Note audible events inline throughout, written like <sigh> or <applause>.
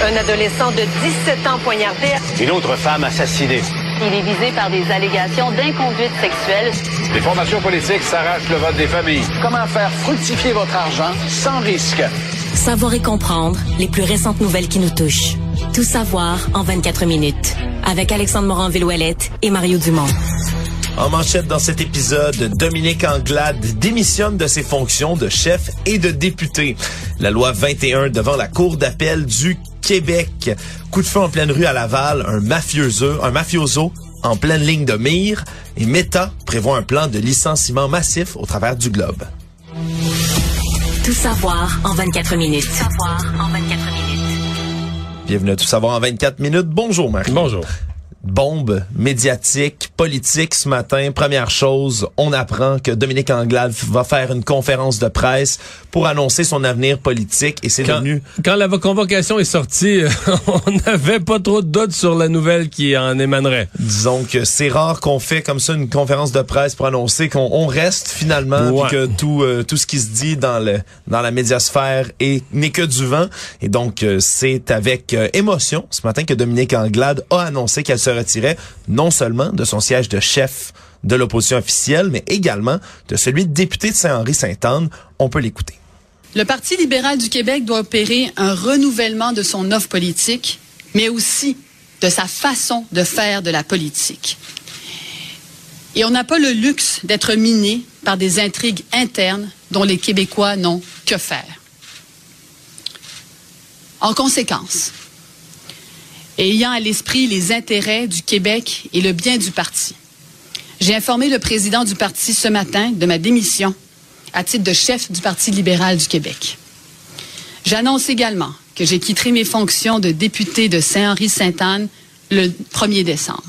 Un adolescent de 17 ans poignardé. Une autre femme assassinée. Il est visé par des allégations d'inconduite sexuelle. Les formations politiques s'arrachent le vote des familles. Comment faire fructifier votre argent sans risque? Savoir et comprendre les plus récentes nouvelles qui nous touchent. Tout savoir en 24 minutes. Avec Alexandre Morin-Villouellette et Mario Dumont. En manchette dans cet épisode, Dominique Anglade démissionne de ses fonctions de chef et de député. La loi 21 devant la Cour d'appel du Québec. Coup de feu en pleine rue à Laval, un mafioso, un mafioso en pleine ligne de mire et Meta prévoit un plan de licenciement massif au travers du globe. Tout savoir en 24 minutes. Tout savoir en 24 minutes. Bienvenue à Tout savoir en 24 minutes. Bonjour Marie. Bonjour bombe médiatique, politique ce matin. Première chose, on apprend que Dominique Anglade va faire une conférence de presse pour annoncer son avenir politique et c'est devenu... Quand la convocation est sortie, <laughs> on n'avait pas trop de doutes sur la nouvelle qui en émanerait. Disons que c'est rare qu'on fait comme ça une conférence de presse pour annoncer qu'on reste finalement que tout euh, tout ce qui se dit dans le dans la médiasphère n'est que du vent et donc euh, c'est avec euh, émotion ce matin que Dominique Anglade a annoncé qu'elle se retirait non seulement de son siège de chef de l'opposition officielle, mais également de celui de député de Saint-Henri-Sainte-Anne. On peut l'écouter. Le Parti libéral du Québec doit opérer un renouvellement de son offre politique, mais aussi de sa façon de faire de la politique. Et on n'a pas le luxe d'être miné par des intrigues internes dont les Québécois n'ont que faire. En conséquence, et ayant à l'esprit les intérêts du Québec et le bien du parti. J'ai informé le président du parti ce matin de ma démission à titre de chef du Parti libéral du Québec. J'annonce également que j'ai quitté mes fonctions de député de Saint-Henri-Sainte-Anne le 1er décembre.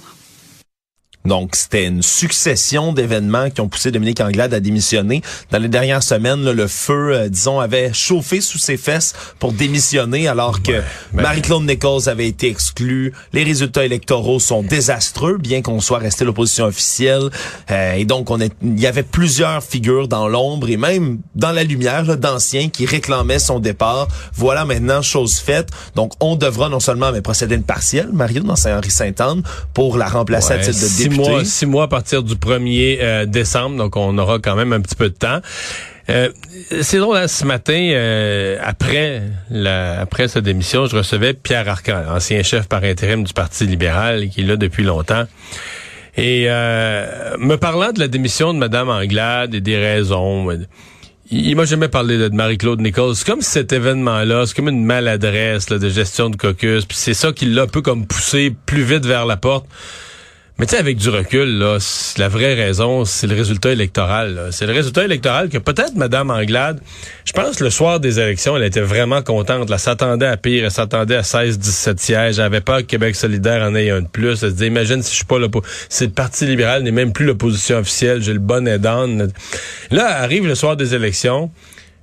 Donc, c'était une succession d'événements qui ont poussé Dominique Anglade à démissionner. Dans les dernières semaines, le feu, euh, disons, avait chauffé sous ses fesses pour démissionner, alors que Marie-Claude Nichols avait été exclue. Les résultats électoraux sont désastreux, bien qu'on soit resté l'opposition officielle. Euh, et donc, on est, il y avait plusieurs figures dans l'ombre et même dans la lumière d'anciens qui réclamaient son départ. Voilà maintenant chose faite. Donc, on devra non seulement mais procéder une partielle, Mario, dans Saint-Henri-Sainte-Anne, pour la remplacer à titre de député six mois, à partir du 1er euh, décembre, donc on aura quand même un petit peu de temps. Euh, c'est drôle, hein, ce matin, euh, après la, après sa démission, je recevais Pierre Arcan, ancien chef par intérim du Parti libéral, qui est là depuis longtemps. Et me parlant de la démission de Mme Anglade et des raisons, il, m'a jamais parlé de, Marie-Claude Nichols. C'est comme cet événement-là, c'est comme une maladresse de gestion de caucus. Puis c'est ça qui l'a un peu comme poussé plus vite vers la porte. Mais tu sais, avec du recul, là, la vraie raison, c'est le résultat électoral. C'est le résultat électoral que peut-être Mme Anglade, je pense le soir des élections, elle était vraiment contente. Elle s'attendait à pire, elle s'attendait à 16-17 sièges. Elle avait pas que Québec solidaire en ait un de plus. Elle se disait, imagine si je suis pas. Si le Parti libéral n'est même plus l'opposition officielle, j'ai le bon aidant. Là, arrive le soir des élections.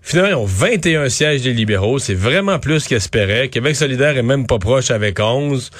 Finalement, ils ont 21 sièges des libéraux. C'est vraiment plus qu'espérait. Québec solidaire est même pas proche avec 11.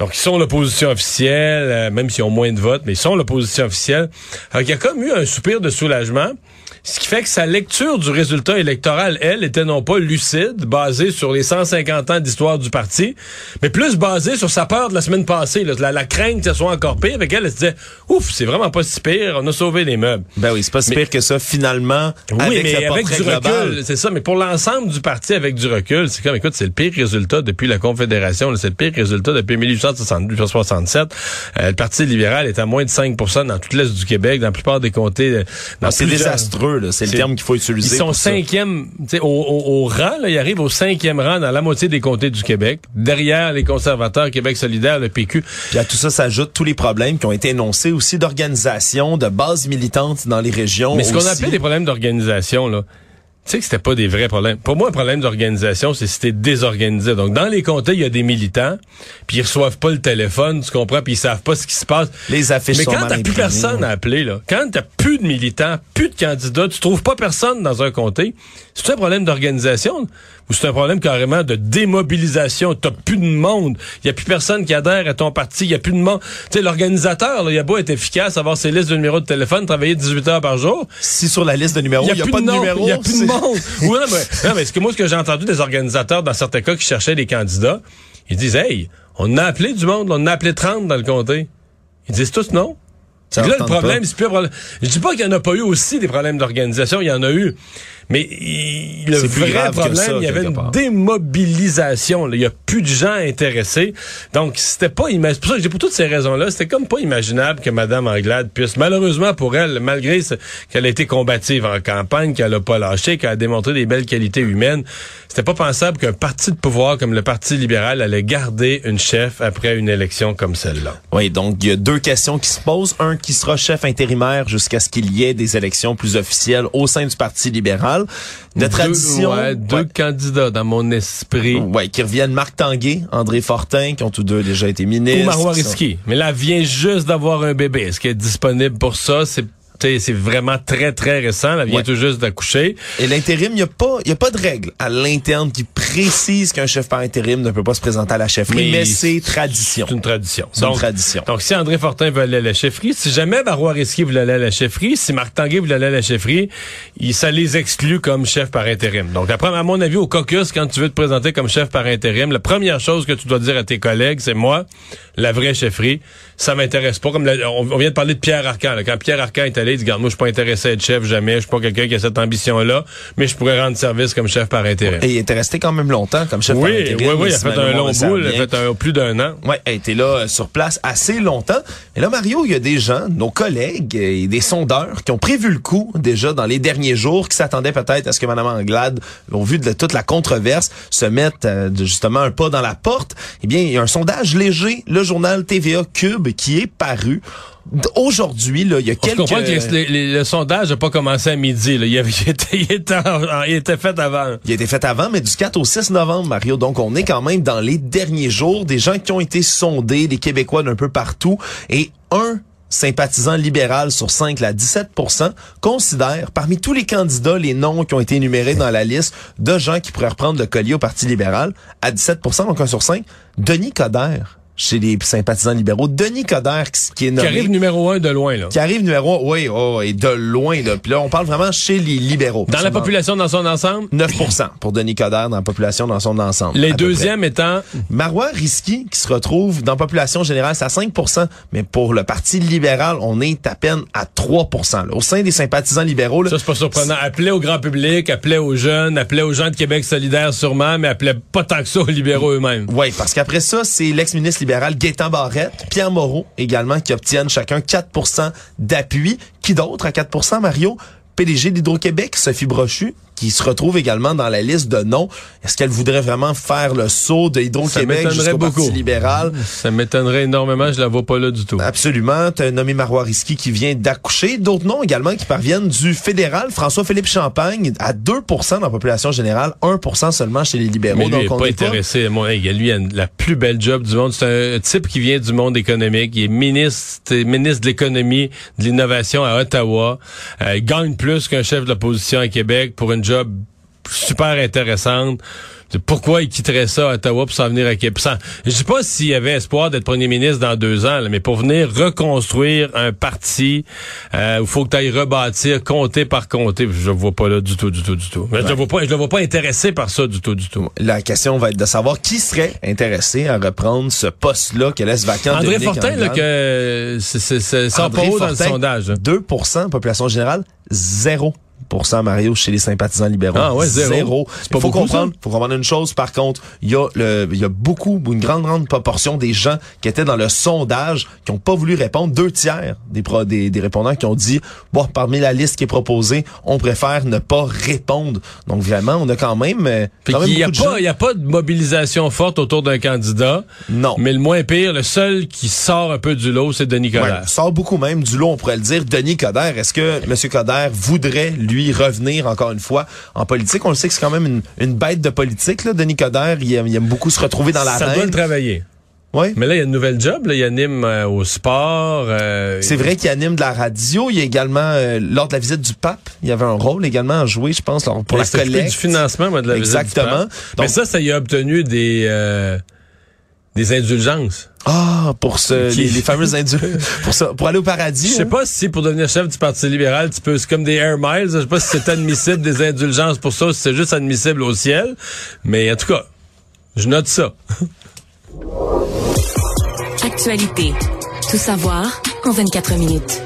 Donc, ils sont l'opposition officielle, euh, même s'ils ont moins de votes, mais ils sont l'opposition officielle. Alors, il y a comme eu un soupir de soulagement. Ce qui fait que sa lecture du résultat électoral, elle, était non pas lucide, basée sur les 150 ans d'histoire du parti, mais plus basée sur sa peur de la semaine passée, la, la, crainte que ce soit encore pire. Avec elle, elle se disait, ouf, c'est vraiment pas si pire, on a sauvé les meubles. Ben oui, c'est pas si pire que ça, finalement. Oui, mais avec du recul, c'est ça. Mais pour l'ensemble du parti, avec du recul, c'est comme, écoute, c'est le pire résultat depuis la Confédération, c'est le pire résultat depuis 1867. Euh, le Parti libéral est à moins de 5% dans toute l'Est du Québec, dans la plupart des comtés. Ah, c'est désastreux. C'est le terme qu'il faut utiliser. Ils sont cinquième, au, au, au, rang, là, ils arrivent au cinquième rang dans la moitié des comtés du Québec, derrière les conservateurs, Québec solidaire, le PQ. Puis à tout ça s'ajoutent tous les problèmes qui ont été énoncés aussi d'organisation, de base militante dans les régions. Mais ce qu'on appelle des problèmes d'organisation, là, tu sais que c'était pas des vrais problèmes. Pour moi, un problème d'organisation, c'est si t'es désorganisé. Donc, dans les comtés, il y a des militants, puis ils reçoivent pas le téléphone, tu comprends, puis ils savent pas ce qui se passe. Les affiches Mais quand t'as plus personne à appeler, là, quand t'as plus de militants, plus de candidats, tu trouves pas personne dans un comté, c'est un problème d'organisation. Ou c'est un problème carrément de démobilisation. T'as plus de monde. Il y a plus personne qui adhère à ton parti. Il y a plus de monde. Tu sais, l'organisateur, il a beau être efficace, avoir ses listes de numéros de téléphone, travailler 18 heures par jour. Si sur la liste de numéros, il n'y a, plus pas de, nom, numéros. Il y a plus de monde. <laughs> oui, non, mais, non, mais ce que moi, ce que j'ai entendu des organisateurs dans certains cas qui cherchaient des candidats, ils disent, hey, on a appelé du monde, on a appelé 30 dans le comté. Ils disent tous non. Ça là, le problème, c'est plus un problème. Je dis pas qu'il n'y en a pas eu aussi des problèmes d'organisation, il y en a eu. Mais il- le vrai problème, ça, il y avait une part. démobilisation. là. Il y a plus de gens intéressés. Donc, c'était pas imag- C'est pour ça que j'ai pour toutes ces raisons-là, c'était comme pas imaginable que Mme Anglade puisse, malheureusement pour elle, malgré qu'elle a été combative en campagne, qu'elle a pas lâché, qu'elle a démontré des belles qualités humaines, c'était pas pensable qu'un parti de pouvoir comme le Parti libéral allait garder une chef après une élection comme celle-là. Oui, donc il y a deux questions qui se posent. Un qui sera chef intérimaire jusqu'à ce qu'il y ait des élections plus officielles au sein du Parti libéral. De tradition, Deux, ouais, deux ouais. candidats dans mon esprit. Ouais, qui reviennent Marc Tanguay, André Fortin, qui ont tous deux déjà été Ou ministres. Marois sont- Risky. Mais là, elle vient juste d'avoir un bébé. Est-ce qu'elle est disponible pour ça? C'est c'est vraiment très, très récent. Elle vient Ouais. tout juste d'accoucher. Et l'intérim, il n'y a pas, y a pas de règle à l'interne qui précise qu'un chef par intérim ne peut pas se présenter à la chefferie, mais, c'est tradition. C'est une tradition. C'est une tradition. Donc, si André Fortin veut aller à la chefferie, si jamais Marois Risky voulait aller à la chefferie, si Marc Tanguay voulait aller à la chefferie, il, ça les exclut comme chef par intérim. Donc, après, à mon avis, au caucus, quand tu veux te présenter comme chef par intérim, la première chose que tu dois dire à tes collègues, c'est moi, la vraie chefferie, ça m'intéresse pas. Comme la- on, on vient de parler de Pierre Arcan. là. Quand Pierre Arcan est allé, il dit, moi, je suis pas intéressé à être chef jamais. Je suis pas quelqu'un qui a cette ambition-là, mais je pourrais rendre service comme chef par intérim. Et il était resté quand même longtemps comme chef par oui, intérim. oui, oui, il a fait un long bout, il a fait un- plus d'un an. Ouais, elle était là euh, sur place assez longtemps. Et là, Mario, il y a des gens, nos collègues euh, et des sondeurs qui ont prévu le coup déjà dans les derniers jours, qui s'attendaient peut-être à ce que Mme Anglade, au vu de toute la controverse, se mette euh, justement un pas dans la porte. Eh bien, il y a un sondage léger, le journal TVA Cube, qui est paru. Aujourd'hui, là, il y a On quelques... comprend que les- les- le sondage n'a pas commencé à midi. Là. Il, avait, <laughs> il, était, il, était en- il était fait avant. Il a été fait avant, mais du 4 au 6 novembre, Mario. Donc, on est quand même dans les derniers jours. Des gens qui ont été sondés, des Québécois d'un peu partout. Et un sympathisant libéral sur 5, là, 17% considère, parmi tous les candidats, les noms qui ont été énumérés dans la liste de gens qui pourraient reprendre le collier au Parti libéral, à 17% donc un sur 5, Denis Coderre, chez les sympathisants libéraux. Denis Coderre, qui, qui est Qui nommé arrive numéro un de loin. Là. qui arrive numéro un, oui, oh, et de loin. Là. Puis là, on parle vraiment chez les libéraux. Dans la population dans son ensemble, 9% pour Denis Coderre dans la population dans son ensemble. les deuxièmes étant... Marois Risky, qui se retrouve dans la population générale, c'est à 5% mais pour le Parti libéral, on est à peine à 3 là. Au sein des sympathisants libéraux, là, Ça, c'est pas surprenant. Appelait au grand public, appelait aux jeunes, appelait aux gens de Québec solidaire sûrement, mais appelait pas tant que ça aux libéraux eux-mêmes. Oui, parce qu'après ça, c'est l'ex-ministre libéral Gaétan Barrette, Pierre Moreau également, qui obtiennent chacun 4% d'appui. Qui d'autre à 4% Mario? PDG d'Hydro-Québec, Sophie Brochu, qui se retrouve également dans la liste de noms. Est-ce qu'elle voudrait vraiment faire le saut de Hydro-Québec jusqu'au Parti libéral? Ça m'étonnerait énormément, je la vois pas là du tout. Absolument. Tu as nommé Marois Risky qui vient d'accoucher. D'autres noms également qui parviennent du fédéral. François-Philippe Champagne à 2 dans la population générale, 1% seulement chez les libéraux. Mais lui, il est on pas est intéressé. Moi, hey, lui, il a la plus belle job du monde. C'est un type qui vient du monde économique. Il est ministre, ministre de l'économie, de l'innovation à Ottawa. Euh, il gagne plus qu'un chef de l'opposition à Québec pour une job super intéressante. Pourquoi il quitterait ça à Ottawa pour s'en venir à Québec? Je sais pas s'il y avait espoir d'être premier ministre dans deux ans, là, mais pour venir reconstruire un parti euh, où il faut que tu ailles rebâtir comté par comté, je le vois pas là du tout, du tout, du tout. Je le vois pas, je le vois pas intéressé par ça du tout, du tout. La question va être de savoir qui serait intéressé à reprendre ce poste-là que laisse vacant André Dominique Fortin, là, que c'est, c'est, pas haut dans le sondage. hein. 2% population générale, 0 Mario chez les sympathisants libéraux. Ah ouais, zéro. C'est pas Il faut beaucoup, comprendre, faut comprendre une chose par contre, il y a le il y a beaucoup une grande grande proportion des gens qui étaient dans le sondage qui ont pas voulu répondre, deux tiers des pro- des, des répondants qui ont dit bon parmi la liste qui est proposée, on préfère ne pas répondre. Donc vraiment, on a quand même euh, quand même qu'il y a il a pas de mobilisation forte autour d'un candidat. Non. Mais le moins pire, le seul qui sort un peu du lot, c'est Denis Ouais, Coderre. sort beaucoup même du lot, on pourrait le dire. Denis Coderre, est-ce que M. Coderre voudrait, lui, revenir encore une fois en politique? On le sait que c'est quand même une, une bête de politique, là. Denis Coderre, il aime, il aime beaucoup se retrouver dans la Ça doit le travailler. Oui. Mais là, il y a une nouvelle job. Là. Il anime euh, au sport. euh, C'est vrai qu'il anime de la radio. Il y a également, euh, lors de la visite du pape, il y avait un rôle également à jouer, je pense, pour la collecte. du financement moi, de la visite du Exactement. pape. Mais Donc- ça, ça y a obtenu des des indulgences. Ah, pour ce, Qui- les, les fameuses indus, <laughs> pour ça, pour aller au paradis. Je sais hein? pas si pour devenir chef du Parti libéral, tu peux, c'est comme des air miles. Je sais pas si c'est admissible des indulgences pour ça, ou si c'est juste admissible au ciel. Mais en tout cas, je note ça. <laughs> Actualité. Tout savoir en 24 minutes.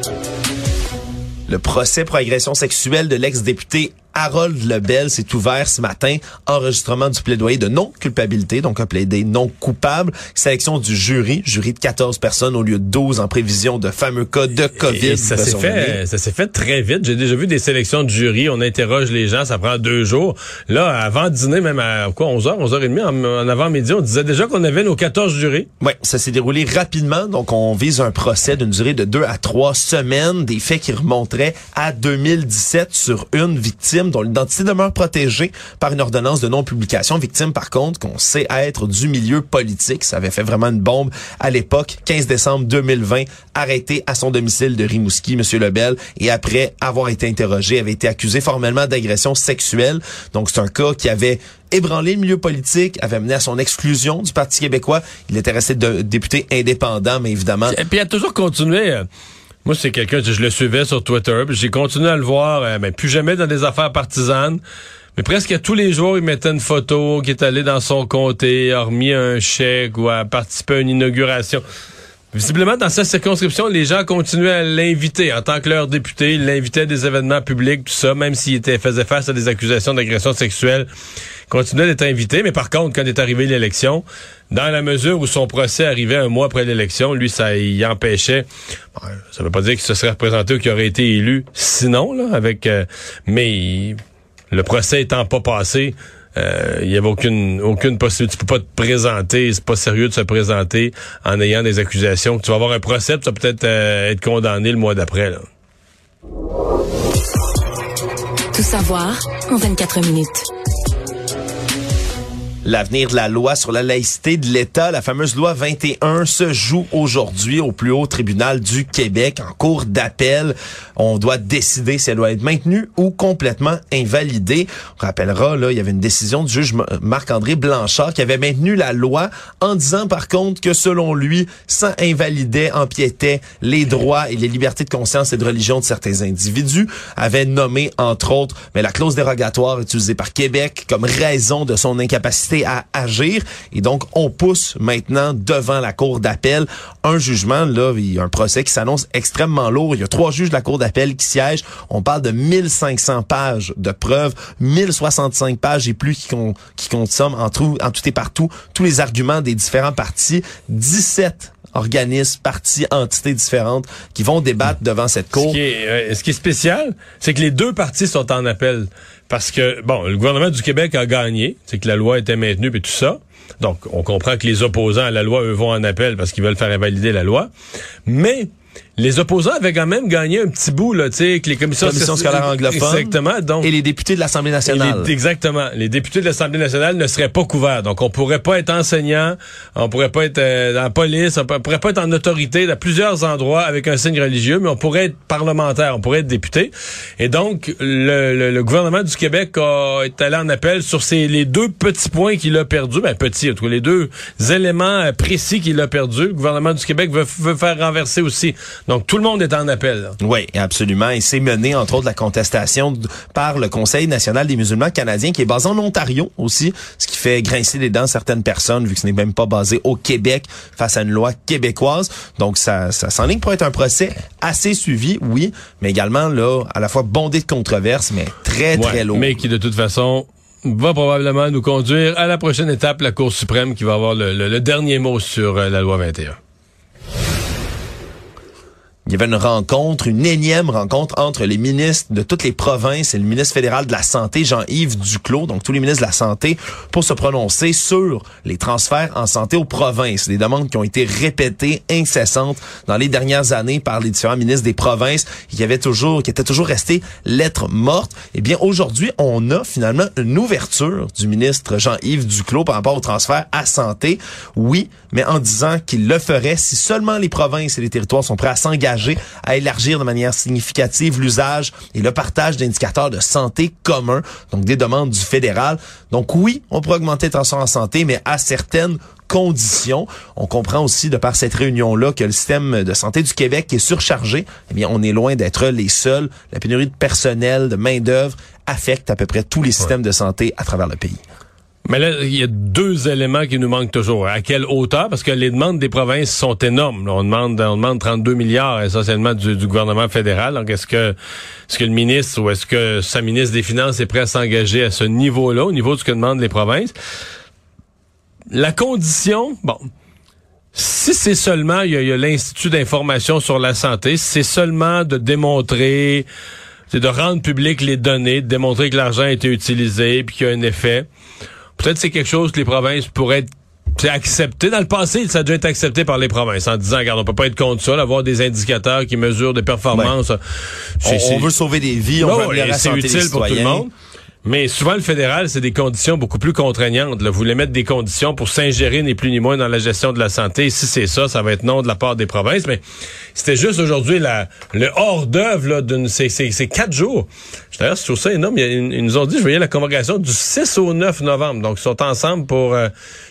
Le procès pour agression sexuelle de l'ex-député Harold Lebel s'est ouvert ce matin. Enregistrement du plaidoyer de non-culpabilité, donc un plaidé non coupable. Sélection du jury, jury de 14 personnes au lieu de 12 en prévision de fameux cas de COVID. Et ça s'est fait, ça s'est fait très vite. J'ai déjà vu des sélections de jury. On interroge les gens, ça prend deux jours. Là, avant dîner, même à quoi, 11h, 11h30, en, en avant-midi, on disait déjà qu'on avait nos 14 jurys. Ouais, ça s'est déroulé rapidement. Donc, on vise un procès d'une durée de deux à trois semaines, des faits qui remonteraient à 2017 sur une victime dont l'identité demeure protégée par une ordonnance de non-publication. Victime, par contre, qu'on sait être du milieu politique. Ça avait fait vraiment une bombe à l'époque. 15 décembre 2020, arrêté à son domicile de Rimouski, Monsieur Lebel, et après avoir été interrogé, avait été accusé formellement d'agression sexuelle. Donc, c'est un cas qui avait ébranlé le milieu politique, avait mené à son exclusion du Parti québécois. Il était resté de- député indépendant, mais évidemment, Et puis il a toujours continué. Moi, c'est quelqu'un, je le suivais sur Twitter, j'ai continué à le voir, euh, mais plus jamais dans des affaires partisanes. Mais presque tous les jours, il mettait une photo qui est allé dans son comté, a remis un chèque ou a participé à une inauguration. Visiblement, dans sa circonscription, les gens continuaient à l'inviter. En tant que leur député, ils l'invitaient à des événements publics, tout ça, même s'il était, faisait face à des accusations d'agression sexuelle. Il continuait d'être invité, mais par contre, quand est arrivée l'élection, dans la mesure où son procès arrivait un mois après l'élection, lui, ça y empêchait. Ça veut pas dire qu'il se serait représenté ou qu'il aurait été élu. Sinon, là, avec, euh, mais le procès étant pas passé, il y avait aucune aucune possibilité. Tu peux pas te présenter, c'est pas sérieux de se présenter en ayant des accusations. Tu vas avoir un procès, tu vas peut-être euh, être condamné le mois d'après. Tout savoir en 24 minutes. L'avenir de la loi sur la laïcité de l'État, la fameuse loi 21, se joue aujourd'hui au plus haut tribunal du Québec en cours d'appel. On doit décider si elle doit être maintenue ou complètement invalidée. On rappellera, là, il y avait une décision du juge Marc-André Blanchard qui avait maintenu la loi en disant par contre que selon lui, ça invalidait, empiétait les droits et les libertés de conscience et de religion de certains individus, avait nommé entre autres mais la clause dérogatoire utilisée par Québec comme raison de son incapacité à agir. Et donc on pousse maintenant devant la cour d'appel un jugement. Là, il y a un procès qui s'annonce extrêmement lourd, il y a trois juges de la cour d'appel qui siègent, on parle de 1500 pages de preuves, 1065 pages et plus qui, con, qui consomment en tout, en tout et partout tous les arguments des différents partis, 17 organismes, partis, entités différentes qui vont débattre devant cette Ce cour. qui, est, euh, ce qui est spécial, c'est que les deux partis sont en appel. Parce que, bon, le gouvernement du Québec a gagné, c'est que la loi était maintenue et tout ça. Donc, on comprend que les opposants à la loi, eux, vont en appel parce qu'ils veulent faire invalider la loi. Mais les opposants avaient quand même gagné un petit bout, là, tu sais, que les commissions, Commission scolaire anglophone. Exactement. Donc, Et les députés de l'Assemblée nationale. les- exactement. Les députés de l'Assemblée nationale ne seraient pas couverts. Donc, on pourrait pas être enseignant, on pourrait pas être euh, dans la police, on pourrait pas être en autorité dans plusieurs endroits avec un signe religieux, mais on pourrait être parlementaire, on pourrait être député. Et donc, le, le- le gouvernement du Québec a, est allé en appel sur ces, les deux petits points qu'il a perdus, ben petits, en tout cas, les deux éléments euh, précis qu'il a perdus. Le gouvernement du Québec veut, veut faire renverser aussi. Donc, tout le monde est en appel. là. Oui, absolument. Et c'est mené, entre autres, la contestation par le Conseil national des musulmans canadiens, qui est basé en Ontario aussi, ce qui fait grincer les dents certaines personnes, vu que ce n'est même pas basé au Québec face à une loi québécoise. Donc, ça, ça s'enligne pour être un procès assez suivi, oui, mais également, là, à la fois bondé de controverses, mais très, très lourd. Mais qui, de toute façon, va probablement nous conduire à la prochaine étape, la Cour suprême, qui va avoir le, le- le dernier mot sur euh, la loi 21. Y avait une rencontre, une énième rencontre entre les ministres de toutes les provinces et le ministre fédéral de la Santé, Jean-Yves Duclos, donc tous les ministres de la Santé, pour se prononcer sur les transferts en santé aux provinces. Des demandes qui ont été répétées, incessantes dans les dernières années par les différents ministres des provinces, qui avaient toujours, qui étaient toujours restés lettres mortes. Eh bien, aujourd'hui, on a finalement une ouverture du ministre Jean-Yves Duclos par rapport au transfert à santé. Oui, mais en disant qu'il le ferait si seulement les provinces et les territoires sont prêts à s'engager à élargir de manière significative l'usage et le partage d'indicateurs de santé communs, donc des demandes du fédéral. Donc oui, on pourrait augmenter le en santé, mais à certaines conditions. On comprend aussi de par cette réunion-là que le système de santé du Québec est surchargé. Eh bien, on est loin d'être les seuls. La pénurie de personnel, de main-d'œuvre affecte à peu près tous les systèmes de santé à travers le pays. Mais là, il y a deux éléments qui nous manquent toujours. À quelle hauteur? Parce que les demandes des provinces sont énormes. On demande, on demande 32 milliards essentiellement du, gouvernement fédéral. Donc, est-ce que, est-ce que le ministre ou est-ce que sa ministre des Finances est prêt à s'engager à ce niveau-là, au niveau de ce que demandent les provinces? La condition, bon, si c'est seulement, il y a, l'Institut d'information sur la santé, c'est seulement de démontrer, c'est de rendre public les données, de démontrer que l'argent a été utilisé puis qu'il y a un effet. Peut-être c'est quelque chose que les provinces pourraient être c'est accepté. Dans le passé, ça a déjà été accepté par les provinces en disant, regarde, on peut pas être contre ça, avoir des indicateurs qui mesurent des performances. On, veut sauver des vies, on veut améliorer C'est utile pour tout le monde. Mais souvent, le fédéral, c'est des conditions beaucoup plus contraignantes. Là. Vous voulez mettre des conditions pour s'ingérer ni plus ni moins dans la gestion de la santé. si c'est ça, ça va être non de la part des provinces. Mais c'était juste aujourd'hui la, le hors d'œuvre d'une ces, ces, quatre jours. D'ailleurs, je trouve ça énorme. Ils, nous ont dit, je voyais la convocation du 6 au 9 novembre. Donc, ils sont ensemble pour euh,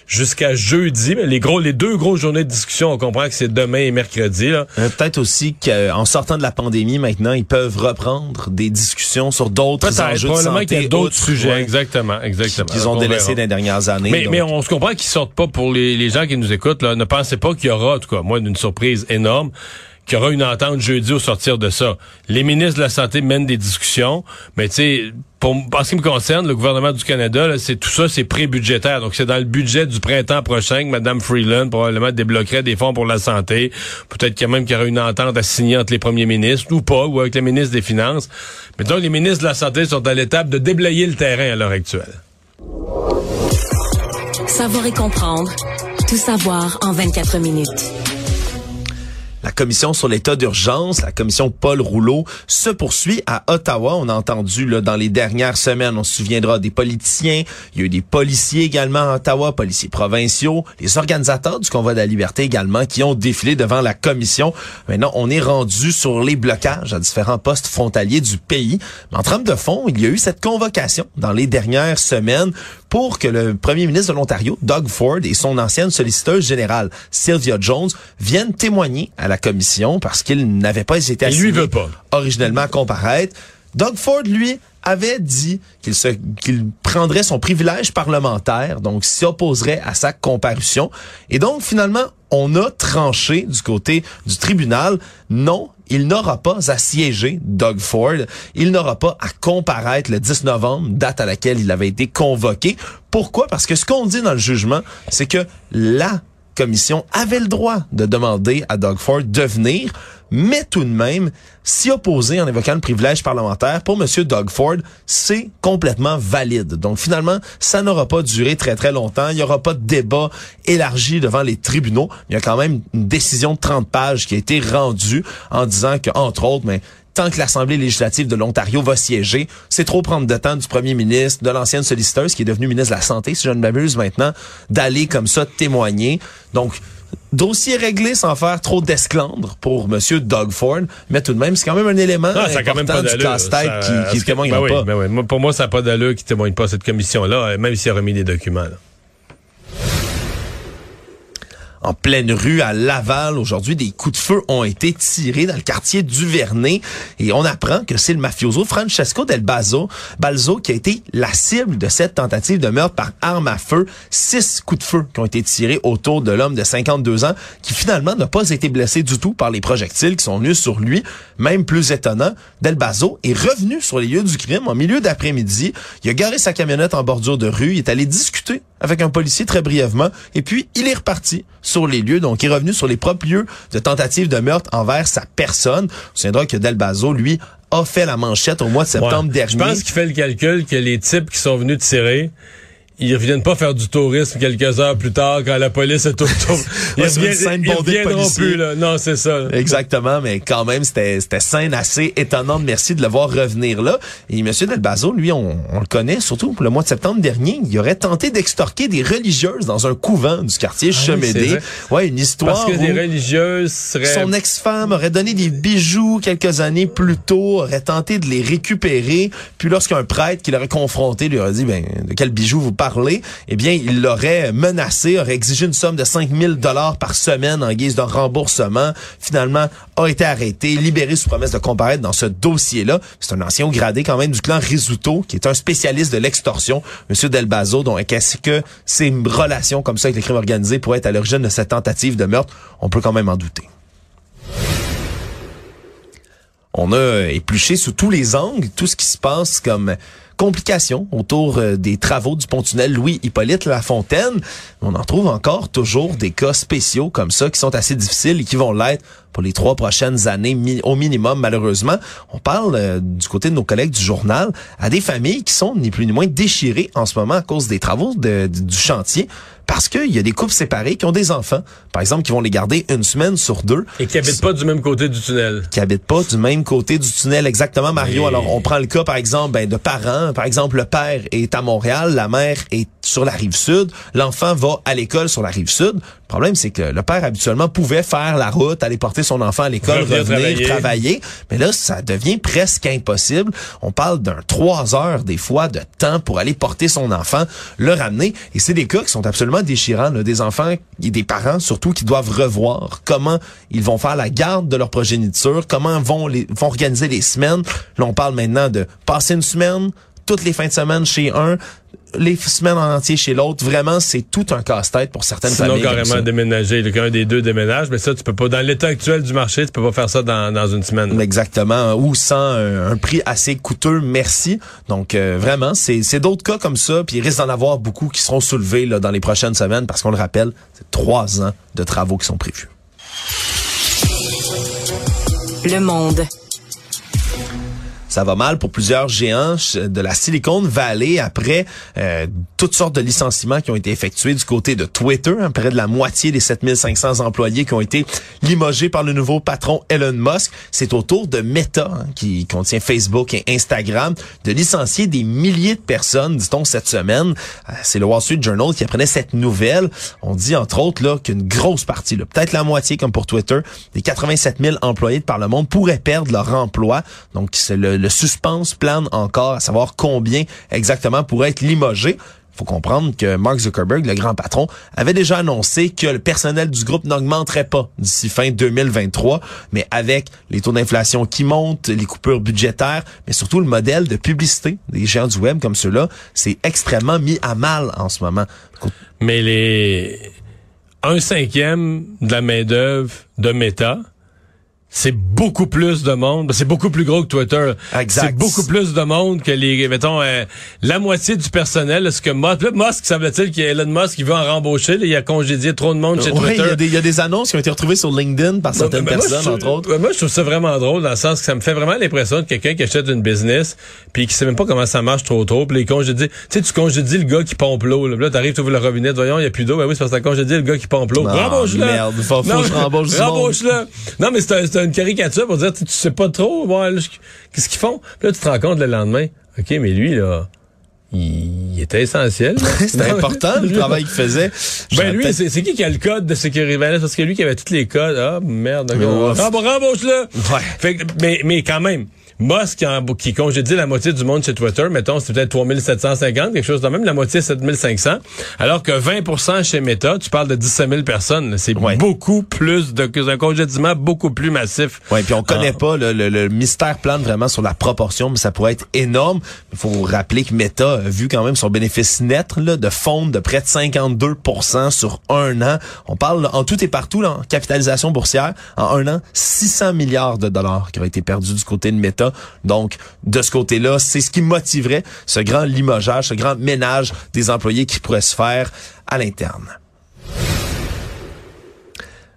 jusqu'à jeudi. Mais les gros, les deux grosses journées de discussion, on comprend que c'est demain et mercredi. Euh, peut-être aussi qu'en sortant de la pandémie, maintenant, ils peuvent reprendre des discussions sur d'autres enjeux de santé. D'autres sujets, exactement, exactement. Qu'ils ont délaissés dans les dernières années. Mais, mais on se comprend qu'ils sortent pas pour les, les gens qui nous écoutent. Là, ne pensez pas qu'il y aura, en tout cas, moi, une surprise énorme qu'il y aura une entente jeudi au sortir de ça. Les ministres de la Santé mènent des discussions, mais tu sais, pour, en ce qui me concerne, le gouvernement du Canada, c'est tout ça, c'est pré-budgétaire. Donc, c'est dans le budget du printemps prochain que Mme Freeland probablement débloquerait des fonds pour la santé. Peut-être qu'il y a même qu'il y aura une entente à signer entre les premiers ministres, ou pas, ou avec les ministres des Finances. Mais donc, les ministres de la Santé sont à l'étape de déblayer le terrain à l'heure actuelle. Savoir et comprendre. Tout savoir en 24 minutes. Commission sur l'état d'urgence, la commission Paul Rouleau, se poursuit à Ottawa. On a entendu là, dans les dernières semaines, on se souviendra des politiciens, il y a eu des policiers également à Ottawa, policiers provinciaux, les organisateurs du convoi de la liberté également qui ont défilé devant la commission. Maintenant, on est rendu sur les blocages à différents postes frontaliers du pays. Mais en trame de fond, il y a eu cette convocation dans les dernières semaines pour que le premier ministre de l'Ontario, Doug Ford, et son ancienne solliciteuse générale, Sylvia Jones, viennent témoigner à la commission parce qu'il n'avait pas été assigné lui veut pas. originellement à comparaître. Doug Ford, lui, avait dit qu'il prendrait son privilège parlementaire, donc s'y opposerait à sa comparution. Et donc, finalement, on a tranché du côté du tribunal. Non, il n'aura pas à siéger Doug Ford. Il n'aura pas à comparaître le 10 novembre, date à laquelle il avait été convoqué. Pourquoi? Parce que ce qu'on dit dans le jugement, c'est que la commission avait le droit de demander à Doug Ford de venir, mais tout de même, s'y opposer en évoquant le privilège parlementaire, pour M. Doug Ford, c'est complètement valide. Donc finalement, ça n'aura pas duré très très longtemps. Il n'y aura pas de débat élargi devant les tribunaux. Il y a quand même une décision de 30 pages qui a été rendue en disant que, entre autres, mais tant que l'Assemblée législative de l'Ontario va siéger, c'est trop prendre de temps du premier ministre, de l'ancienne solliciteuse qui est devenue ministre de la Santé, si je ne m'abuse maintenant, d'aller comme ça témoigner. Donc, dossier réglé sans faire trop d'esclandre pour Monsieur Doug Ford, mais tout de même, c'est quand même un élément ah, important quand même pas du casse-tête qui, qui témoigne ben pas. Ben oui, pour moi, ça n'a pas d'allure qui témoigne pas cette commission-là, même s'il a remis des documents. Là en pleine rue à Laval. Aujourd'hui, des coups de feu ont été tirés dans le quartier du Vernet et on apprend que c'est le mafioso Francesco Del Balzo, Balzo qui a été la cible de cette tentative de meurtre par arme à feu. Six coups de feu qui ont été tirés autour de l'homme de 52 ans qui finalement n'a pas été blessé du tout par les projectiles qui sont venus sur lui. Même plus étonnant, Del Balzo est revenu sur les lieux du crime en milieu d'après-midi. Il a garé sa camionnette en bordure de rue. Il est allé discuter avec un policier très brièvement, et puis il est reparti sur les lieux, donc il est revenu sur les propres lieux de tentative de meurtre envers sa personne. On se que Delbazo, lui, a fait la manchette au mois de septembre Ouais. dernier. Je pense qu'il fait le calcul que les types qui sont venus tirer, ils reviennent pas faire du tourisme quelques heures plus tard quand la police est autour. <laughs> Ils, Ouais, reviennent- ils reviendront plus, là. Non, c'est ça. Exactement, mais quand même, c'était c'était scène assez étonnante. Merci de le voir revenir là. Et M. Delbazo, lui, on, on le connaît, surtout le mois de septembre dernier, il aurait tenté d'extorquer des religieuses dans un couvent du quartier Ah oui, Chemédé. vrai. ouais, une histoire Parce que des où religieuses seraient... son ex-femme aurait donné des bijoux quelques années plus tôt, aurait tenté de les récupérer. Puis lorsqu'un prêtre qui l'aurait confronté lui aurait dit, ben, de quel bijou vous parlez? Eh bien, il l'aurait menacé, aurait exigé une somme de 5000 dollars par semaine en guise de remboursement. Finalement, a été arrêté, libéré sous promesse de comparaître dans ce dossier-là. C'est un ancien gradé quand même du clan Risuto, qui est un spécialiste de l'extorsion, Monsieur Delbazo. Donc, est-ce que ces relations comme ça avec les crimes organisés pourraient être à l'origine de cette tentative de meurtre? On peut quand même en douter. On a épluché sous tous les angles tout ce qui se passe comme complications autour euh, des travaux du pont-tunnel Louis-Hippolyte Lafontaine. On en trouve encore toujours des cas spéciaux comme ça qui sont assez difficiles et qui vont l'être pour les trois prochaines années au minimum, malheureusement. On parle euh, du côté de nos collègues du journal à des familles qui sont ni plus ni moins déchirées en ce moment à cause des travaux du chantier parce qu'il y a des couples séparés qui ont des enfants, par exemple, qui vont les garder une semaine sur deux Et qui habitent pas du même côté du tunnel. qui habitent pas du même côté du tunnel exactement Mario. Oui. Alors on prend le cas par exemple ben, de parents, par exemple le père est à Montréal, la mère est sur la rive sud, l'enfant va à l'école sur la rive sud. Le problème c'est que le père habituellement pouvait faire la route, aller porter son enfant à l'école, Revenir revenir travailler. travailler, mais là ça devient presque impossible. On parle d'un trois heures des fois de temps pour aller porter son enfant, le ramener et c'est des cas qui sont absolument déchirants, là, des enfants et des parents surtout qui doivent revoir comment ils vont faire la garde de leur progéniture, comment vont les vont organiser les semaines. Là on parle maintenant de passer une semaine toutes les fins de semaine chez un, les semaines en entier chez l'autre. Vraiment, c'est tout un casse-tête pour certaines Sinon, familles. comme carrément déménager. là, Qu'un des deux déménage, mais ça, tu peux pas. Dans l'état actuel du marché, tu peux pas faire ça dans, dans une semaine. Exactement, ou sans un, un prix assez coûteux, merci. Donc euh, vraiment, c'est c'est d'autres cas comme ça, puis il risque d'en avoir beaucoup qui seront soulevés là, dans les prochaines semaines, parce qu'on le rappelle, c'est trois ans de travaux qui sont prévus. Le monde. Ça va mal pour plusieurs géants de la Silicon Valley après euh, toutes sortes de licenciements qui ont été effectués du côté de Twitter. hein, près de la moitié des 7500 employés qui ont été limogés par le nouveau patron Elon Musk. C'est au tour de Meta, hein, qui contient Facebook et Instagram, de licencier des milliers de personnes, dit-on, cette semaine. Euh, C'est le Wall Street Journal qui apprenait cette nouvelle. On dit, entre autres, là qu'une grosse partie, peut-être la moitié, comme pour Twitter, des 87 000 employés de par le monde pourraient perdre leur emploi. Donc, c'est le, le suspense plane encore à savoir combien exactement pourrait être limogé. faut comprendre que Mark Zuckerberg, le grand patron, avait déjà annoncé que le personnel du groupe n'augmenterait pas d'ici fin 2023, mais avec les taux d'inflation qui montent, les coupures budgétaires, mais surtout le modèle de publicité des géants du web comme ceux-là, c'est extrêmement mis à mal en ce moment. Mais les un cinquième de la main d'œuvre de Meta, c'est beaucoup plus de monde. C'est beaucoup plus gros que Twitter. Exact. C'est beaucoup plus de monde que les, mettons, euh, la moitié du personnel. Ce que Musk, là, Musk, semble-t-il qu'il y a Elon Musk qui veut en rembaucher. là, il a congédié trop de monde chez Ouais, y, Twitter. a des- il y a des annonces qui ont été retrouvées sur LinkedIn par certaines Ben, moi, personnes, trouve- entre autres. ouais, moi, je trouve ça vraiment drôle dans le sens que ça me fait vraiment l'impression de quelqu'un qui achète une business puis qui sait même pas comment ça marche trop trop. Puis les congédies, tu sais, tu congédies le gars qui pompe l'eau. Là, là t'arrives, tu ouvres le robinet, voyons, il y a plus d'eau. Ben oui, c'est parce que t'as congédié le gars qui pompe l'eau. Ah, Rembauche-le. merde, faut- Non, rembauche du monde. Rembauche-le. Non, mais c'est un- une caricature pour dire, tu sais pas trop, ouais, qu'est-ce qu'ils font. Puis là, tu te rends compte le lendemain. OK, mais lui, là, il, était essentiel. <laughs> C'était important, le <laughs> travail qu'il faisait. ben lui, c'est qui qui a le code de sécurité? Ben parce que lui qui avait tous les codes. Ah, merde. d'accord. Ouf. Rembo- Rembauche-le. Ouais. Fait que- mais, mais quand même, Musk qui, en- qui congédie la moitié du monde chez Twitter, mettons, c'est peut-être 3750, quelque chose de même, la moitié 7500, alors que 20% chez Meta, tu parles de 17 000 personnes. C'est Ouais. beaucoup plus de, un congédiement beaucoup plus massif. Ouais, puis on connaît Ah. pas le, le- le mystère plane vraiment sur la proportion, mais ça pourrait être énorme. Il faut rappeler que Meta a vu quand même son bénéfice net là, de fondre de près de 52% sur un an. On parle en tout et partout là, en capitalisation boursière en un an 600 milliards de dollars qui ont été perdus du côté de Meta. Donc, de ce côté-là, c'est ce qui motiverait ce grand limogeage, ce grand ménage des employés qui pourrait se faire à l'interne.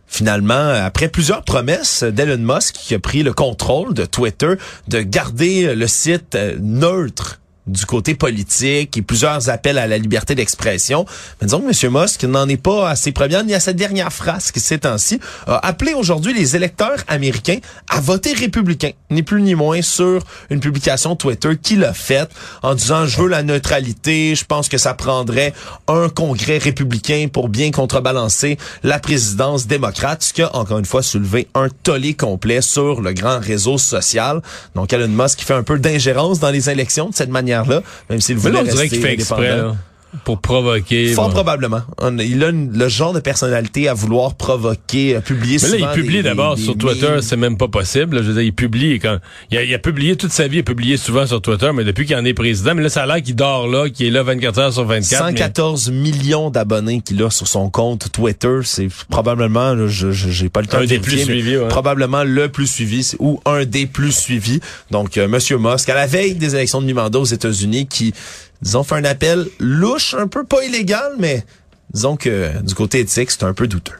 Finalement, après plusieurs promesses d'Elon Musk qui a pris le contrôle de Twitter, de garder le site neutre du côté politique et plusieurs appels à la liberté d'expression. Mais disons que M. Musk n'en est pas à ses premières ni à sa dernière phrase qui ces temps-ci a appelé aujourd'hui les électeurs américains à voter républicain, ni plus ni moins sur une publication Twitter qu'il a faite en disant je veux la neutralité, je pense que ça prendrait un congrès républicain pour bien contrebalancer la présidence démocrate, ce qui a encore une fois soulevé un tollé complet sur le grand réseau social. Donc Elon Musk qui fait un peu d'ingérence dans les élections de cette manière là même s'il voulait on dirait qu'il fait exprès, là, pour provoquer. Fort probablement. On, il a une, le genre de personnalité à vouloir provoquer, à publier Mais là, souvent il publie d'abord sur Twitter, c'est même pas possible. Je veux dire, il publie quand il a, il a publié toute sa vie, il a publié souvent sur Twitter, mais depuis qu'il en est président, mais là, ça a l'air qu'il dort là, qu'il est là 24 heures sur 24. mais- 114 millions d'abonnés qu'il a sur son compte Twitter, c'est probablement, là, je j'ai pas le temps Un de des plus suivis, ouais. probablement le plus suivi ou un des plus suivis. Donc, euh, Monsieur Musk, à la veille des élections de mi-mandat aux États-Unis, qui, disons, fait un appel louche, un peu pas illégal, mais disons que du côté éthique, c'est un peu douteux.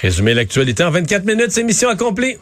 Résumer l'actualité en 24 minutes, c'est mission accomplie.